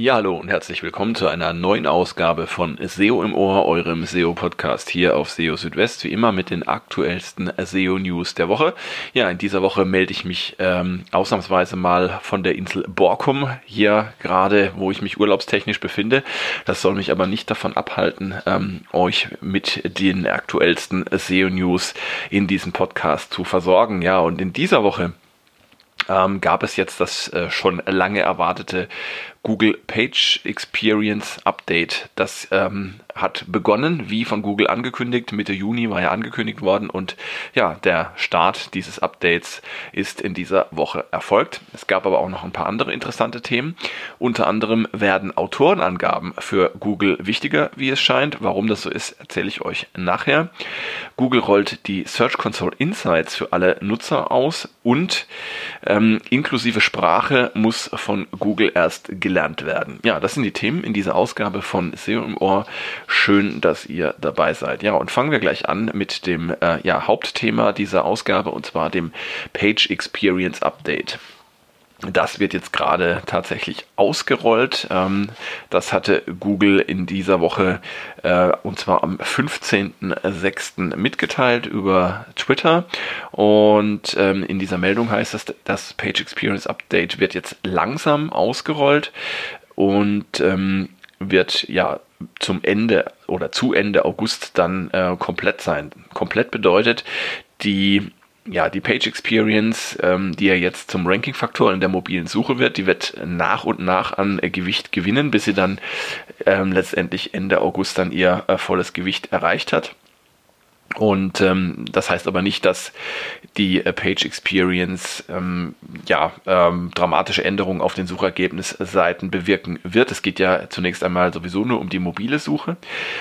Ja, hallo und herzlich willkommen zu einer neuen Ausgabe von SEO im Ohr, eurem SEO-Podcast hier auf SEO Südwest, wie immer mit den aktuellsten SEO-News der Woche. Ja, in dieser Woche melde ich mich ähm, ausnahmsweise mal von der Insel Borkum, hier gerade, wo ich mich urlaubstechnisch befinde. Das soll mich aber nicht davon abhalten, ähm, euch mit den aktuellsten SEO-News in diesem Podcast zu versorgen. Ja, und in dieser Woche ähm, gab es jetzt das äh, schon lange erwartete Google Page Experience Update. Das ähm, hat begonnen, wie von Google angekündigt. Mitte Juni war ja angekündigt worden und ja, der Start dieses Updates ist in dieser Woche erfolgt. Es gab aber auch noch ein paar andere interessante Themen. Unter anderem werden Autorenangaben für Google wichtiger, wie es scheint. Warum das so ist, erzähle ich euch nachher. Google rollt die Search Console Insights für alle Nutzer aus und ähm, inklusive Sprache muss von Google erst gelernt gelernt werden. Ja, das sind die Themen in dieser Ausgabe von SEO im Ohr. Schön, dass ihr dabei seid. Ja, und fangen wir gleich an mit dem äh, ja, Hauptthema dieser Ausgabe und zwar dem Page Experience Update. Das wird jetzt gerade tatsächlich ausgerollt. Ähm, das hatte Google in dieser Woche äh, und zwar am 15.06. mitgeteilt über Twitter. Und ähm, in dieser Meldung heißt es, das Page Experience Update wird jetzt langsam ausgerollt und ähm, wird ja zum Ende oder zu Ende August dann äh, komplett sein. Komplett bedeutet, die ja, die Page Experience, ähm, die ja jetzt zum Ranking-Faktor in der mobilen Suche wird, die wird nach und nach an äh, Gewicht gewinnen, bis sie dann ähm, letztendlich Ende August dann ihr äh, volles Gewicht erreicht hat. Und ähm, das heißt aber nicht, dass die äh, Page Experience ähm, ja ähm, dramatische Änderungen auf den Suchergebnisseiten bewirken wird. Es geht ja zunächst einmal sowieso nur um die mobile Suche.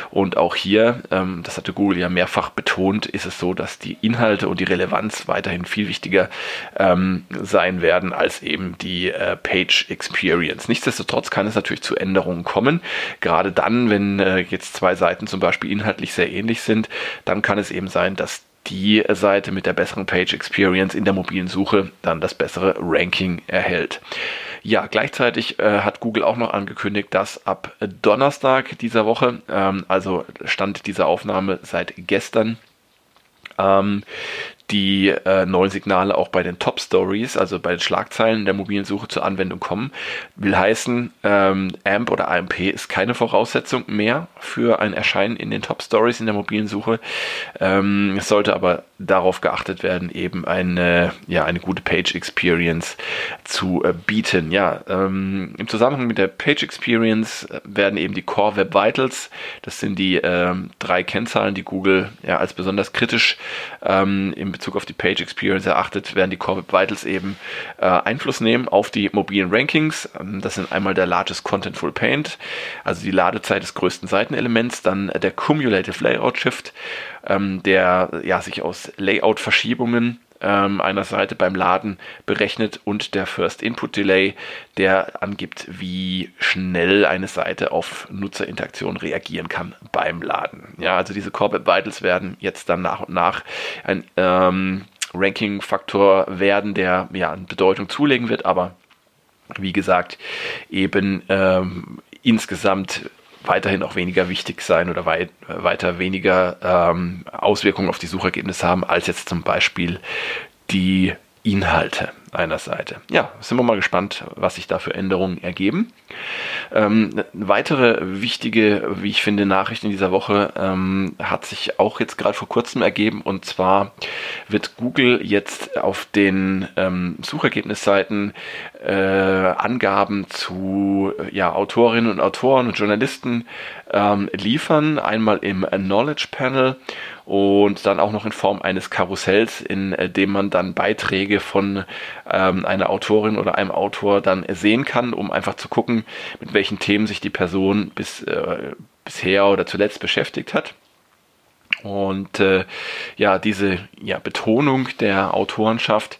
Und auch hier, ähm, das hatte Google ja mehrfach betont, ist es so, dass die Inhalte und die Relevanz weiterhin viel wichtiger ähm, sein werden als eben die äh, Page Experience. Nichtsdestotrotz kann es natürlich zu Änderungen kommen. Gerade dann, wenn äh, jetzt zwei Seiten zum Beispiel inhaltlich sehr ähnlich sind, dann kann es eben sein, dass die Seite mit der besseren Page Experience in der mobilen Suche dann das bessere Ranking erhält. Ja, gleichzeitig äh, hat Google auch noch angekündigt, dass ab Donnerstag dieser Woche, ähm, also Stand dieser Aufnahme seit gestern, ähm, die äh, neuen Signale auch bei den Top Stories, also bei den Schlagzeilen der mobilen Suche zur Anwendung kommen. Will heißen, ähm, AMP oder AMP ist keine Voraussetzung mehr für ein Erscheinen in den Top Stories in der mobilen Suche. Ähm, es sollte aber darauf geachtet werden, eben eine, ja, eine gute Page Experience zu äh, bieten. Ja, ähm, im Zusammenhang mit der Page Experience äh, werden eben die Core Web Vitals, das sind die ähm, drei Kennzahlen, die Google ja als besonders kritisch ähm, im Bezug auf die Page Experience erachtet, werden die Core Web Vitals eben äh, Einfluss nehmen auf die mobilen Rankings. Ähm, das sind einmal der Largest Contentful Paint, also die Ladezeit des größten Seitenelements, dann der Cumulative Layout Shift, ähm, der ja sich aus Layout-Verschiebungen ähm, einer Seite beim Laden berechnet und der First Input Delay, der angibt, wie schnell eine Seite auf Nutzerinteraktion reagieren kann beim Laden. Ja, also diese Core Vitals werden jetzt dann nach und nach ein ähm, Ranking-Faktor werden, der ja an Bedeutung zulegen wird, aber wie gesagt, eben ähm, insgesamt weiterhin auch weniger wichtig sein oder weit, weiter weniger ähm, Auswirkungen auf die Suchergebnisse haben, als jetzt zum Beispiel die Inhalte einer Seite. Ja, sind wir mal gespannt, was sich da für Änderungen ergeben. Ähm, weitere wichtige, wie ich finde, Nachricht in dieser Woche ähm, hat sich auch jetzt gerade vor kurzem ergeben und zwar wird Google jetzt auf den ähm, Suchergebnisseiten äh, Angaben zu ja, Autorinnen und Autoren und Journalisten ähm, liefern. Einmal im Knowledge Panel und dann auch noch in Form eines Karussells, in äh, dem man dann Beiträge von ähm, einer Autorin oder einem Autor dann sehen kann, um einfach zu gucken, mit welchen Themen sich die Person bis, äh, bisher oder zuletzt beschäftigt hat. Und äh, ja, diese ja, Betonung der Autorenschaft,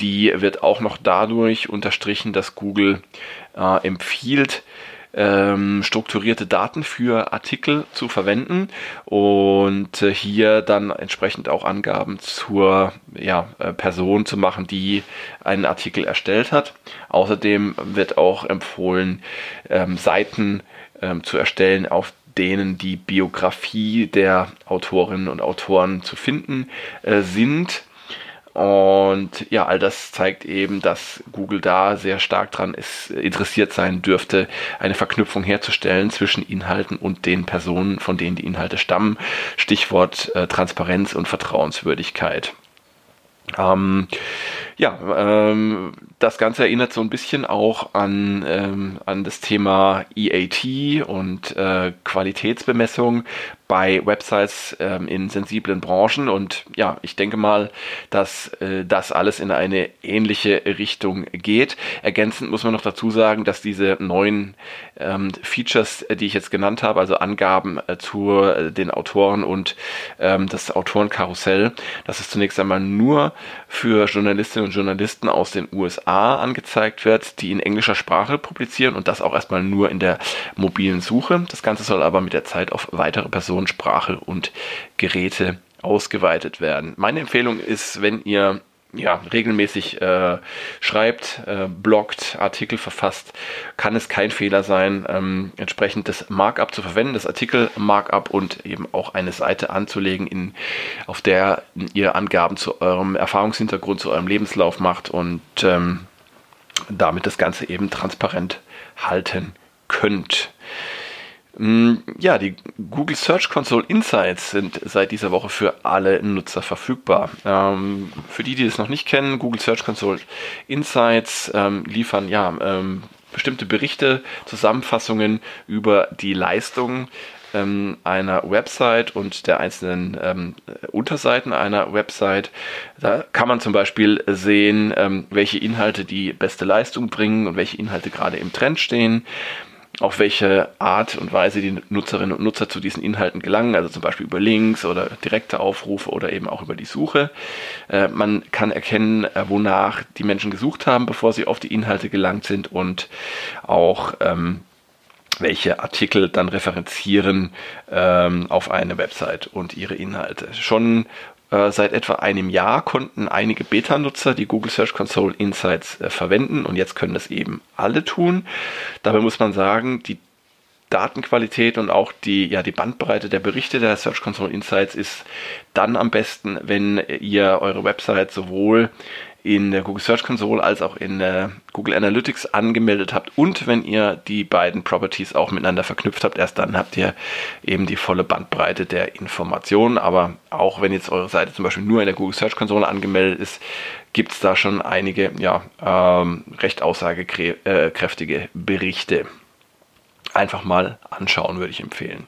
die wird auch noch dadurch unterstrichen, dass Google äh, empfiehlt, ähm, strukturierte Daten für Artikel zu verwenden und äh, hier dann entsprechend auch Angaben zur ja, äh, Person zu machen, die einen Artikel erstellt hat. Außerdem wird auch empfohlen, ähm, Seiten ähm, zu erstellen, auf denen die Biografie der Autorinnen und Autoren zu finden äh, sind. Und ja, all das zeigt eben, dass Google da sehr stark dran ist, interessiert sein dürfte, eine Verknüpfung herzustellen zwischen Inhalten und den Personen, von denen die Inhalte stammen. Stichwort äh, Transparenz und Vertrauenswürdigkeit. Ähm, ja, ähm, das Ganze erinnert so ein bisschen auch an, ähm, an das Thema EAT und äh, Qualitätsbemessung bei Websites ähm, in sensiblen Branchen. Und ja, ich denke mal, dass äh, das alles in eine ähnliche Richtung geht. Ergänzend muss man noch dazu sagen, dass diese neuen ähm, Features, die ich jetzt genannt habe, also Angaben äh, zu äh, den Autoren und ähm, das Autorenkarussell, dass es zunächst einmal nur für Journalistinnen und Journalisten aus den USA angezeigt wird, die in englischer Sprache publizieren und das auch erstmal nur in der mobilen Suche. Das Ganze soll aber mit der Zeit auf weitere Personen Person, Sprache und Geräte ausgeweitet werden. Meine Empfehlung ist, wenn ihr ja, regelmäßig äh, schreibt, äh, bloggt, Artikel verfasst, kann es kein Fehler sein, ähm, entsprechend das Markup zu verwenden, das Artikel-Markup und eben auch eine Seite anzulegen, in, auf der ihr Angaben zu eurem Erfahrungshintergrund, zu eurem Lebenslauf macht und ähm, damit das Ganze eben transparent halten könnt. Mm, ja, die Google Search Console Insights sind seit dieser Woche für alle Nutzer verfügbar. Ähm, für die, die es noch nicht kennen, Google Search Console Insights ähm, liefern ja ähm, bestimmte Berichte, Zusammenfassungen über die Leistung ähm, einer Website und der einzelnen ähm, Unterseiten einer Website. Da kann man zum Beispiel sehen, ähm, welche Inhalte die beste Leistung bringen und welche Inhalte gerade im Trend stehen auf welche Art und Weise die Nutzerinnen und Nutzer zu diesen Inhalten gelangen, also zum Beispiel über Links oder direkte Aufrufe oder eben auch über die Suche. Äh, man kann erkennen, äh, wonach die Menschen gesucht haben, bevor sie auf die Inhalte gelangt sind und auch ähm, welche Artikel dann referenzieren ähm, auf eine Website und ihre Inhalte. Schon seit etwa einem Jahr konnten einige Beta-Nutzer die Google Search Console Insights äh, verwenden und jetzt können das eben alle tun. Dabei muss man sagen, die Datenqualität und auch die, ja, die Bandbreite der Berichte der Search Console Insights ist dann am besten, wenn ihr eure Website sowohl in der Google Search Console als auch in der Google Analytics angemeldet habt und wenn ihr die beiden Properties auch miteinander verknüpft habt, erst dann habt ihr eben die volle Bandbreite der Informationen. Aber auch wenn jetzt eure Seite zum Beispiel nur in der Google Search Console angemeldet ist, gibt es da schon einige ja, ähm, recht aussagekräftige Berichte. Einfach mal anschauen, würde ich empfehlen.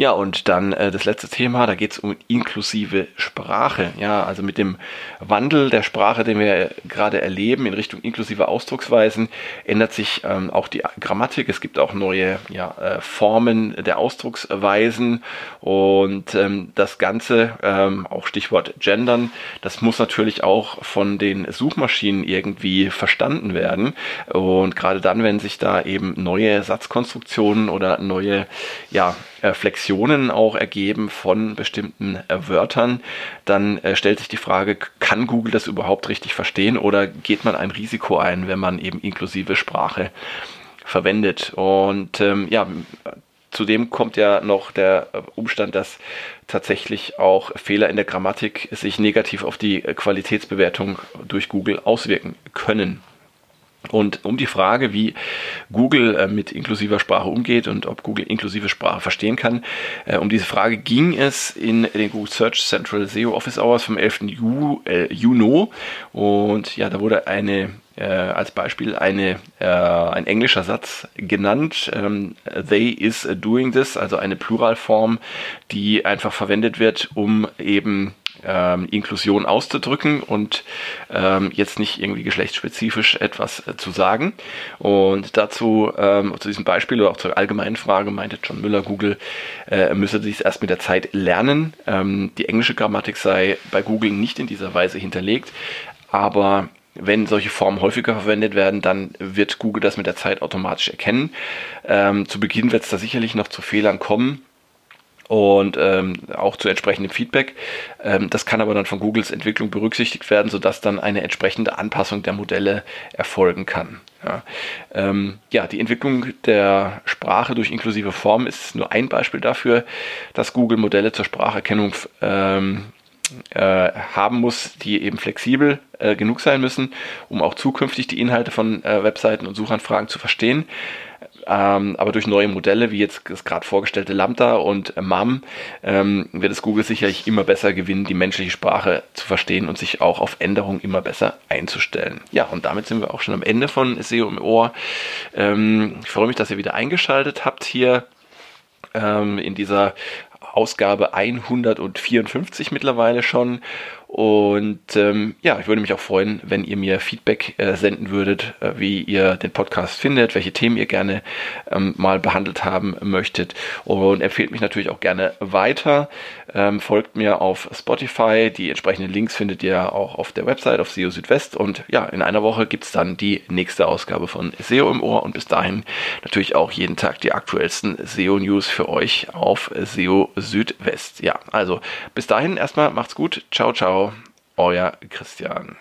Ja, und dann äh, das letzte Thema, da geht es um inklusive Sprache. Ja, also mit dem Wandel der Sprache, den wir gerade erleben in Richtung inklusive Ausdrucksweisen, ändert sich ähm, auch die Grammatik. Es gibt auch neue ja, äh, Formen der Ausdrucksweisen und ähm, das Ganze, ähm, auch Stichwort Gendern, das muss natürlich auch von den Suchmaschinen irgendwie verstanden werden. Und gerade dann, wenn sich da eben neue Satzkonstruktionen oder neue ja, äh, Flexionen auch ergeben von bestimmten äh, Wörtern, dann äh, stellt sich die Frage, kann Google das überhaupt richtig verstehen oder geht man ein Risiko ein, wenn man eben inklusive Sprache verwendet? Und ähm, ja, Zudem kommt ja noch der Umstand, dass tatsächlich auch Fehler in der Grammatik sich negativ auf die Qualitätsbewertung durch Google auswirken können. Und um die Frage, wie Google äh, mit inklusiver Sprache umgeht und ob Google inklusive Sprache verstehen kann, äh, um diese Frage ging es in den Google Search Central SEO Office Hours vom 11. Ju, äh, Juni. Und ja, da wurde eine als Beispiel eine, ein englischer Satz genannt. Ähm, they is doing this, also eine Pluralform, die einfach verwendet wird, um eben ähm, Inklusion auszudrücken und ähm, jetzt nicht irgendwie geschlechtsspezifisch etwas äh, zu sagen. Und dazu, ähm, zu diesem Beispiel oder auch zur allgemeinen Frage, meinte John Müller, Google äh, müsse dies erst mit der Zeit lernen. Ähm, die englische Grammatik sei bei Google nicht in dieser Weise hinterlegt, aber wenn solche Formen häufiger verwendet werden, dann wird Google das mit der Zeit automatisch erkennen. Ähm, zu Beginn wird es da sicherlich noch zu Fehlern kommen und ähm, auch zu entsprechendem Feedback. Ähm, das kann aber dann von Googles Entwicklung berücksichtigt werden, sodass dann eine entsprechende Anpassung der Modelle erfolgen kann. Ja, ähm, ja, die Entwicklung der Sprache durch inklusive Formen ist nur ein Beispiel dafür, dass Google Modelle zur Spracherkennung ähm, äh, haben muss, die eben flexibel äh, genug sein müssen, um auch zukünftig die Inhalte von äh, Webseiten und Suchanfragen zu verstehen. Ähm, aber durch neue Modelle, wie jetzt das gerade vorgestellte Lambda und äh, MAM, ähm, wird es Google sicherlich immer besser gewinnen, die menschliche Sprache zu verstehen und sich auch auf Änderungen immer besser einzustellen. Ja, und damit sind wir auch schon am Ende von SEO im Ohr. Ähm, ich freue mich, dass ihr wieder eingeschaltet habt hier ähm, in dieser Ausgabe 154 mittlerweile schon. Und ähm, ja, ich würde mich auch freuen, wenn ihr mir Feedback äh, senden würdet, äh, wie ihr den Podcast findet, welche Themen ihr gerne ähm, mal behandelt haben möchtet. Und empfehlt mich natürlich auch gerne weiter. Ähm, folgt mir auf Spotify. Die entsprechenden Links findet ihr auch auf der Website auf SEO Südwest. Und ja, in einer Woche gibt es dann die nächste Ausgabe von SEO im Ohr. Und bis dahin natürlich auch jeden Tag die aktuellsten SEO-News für euch auf SEO Südwest. Ja, also bis dahin erstmal macht's gut. Ciao, euer Christian.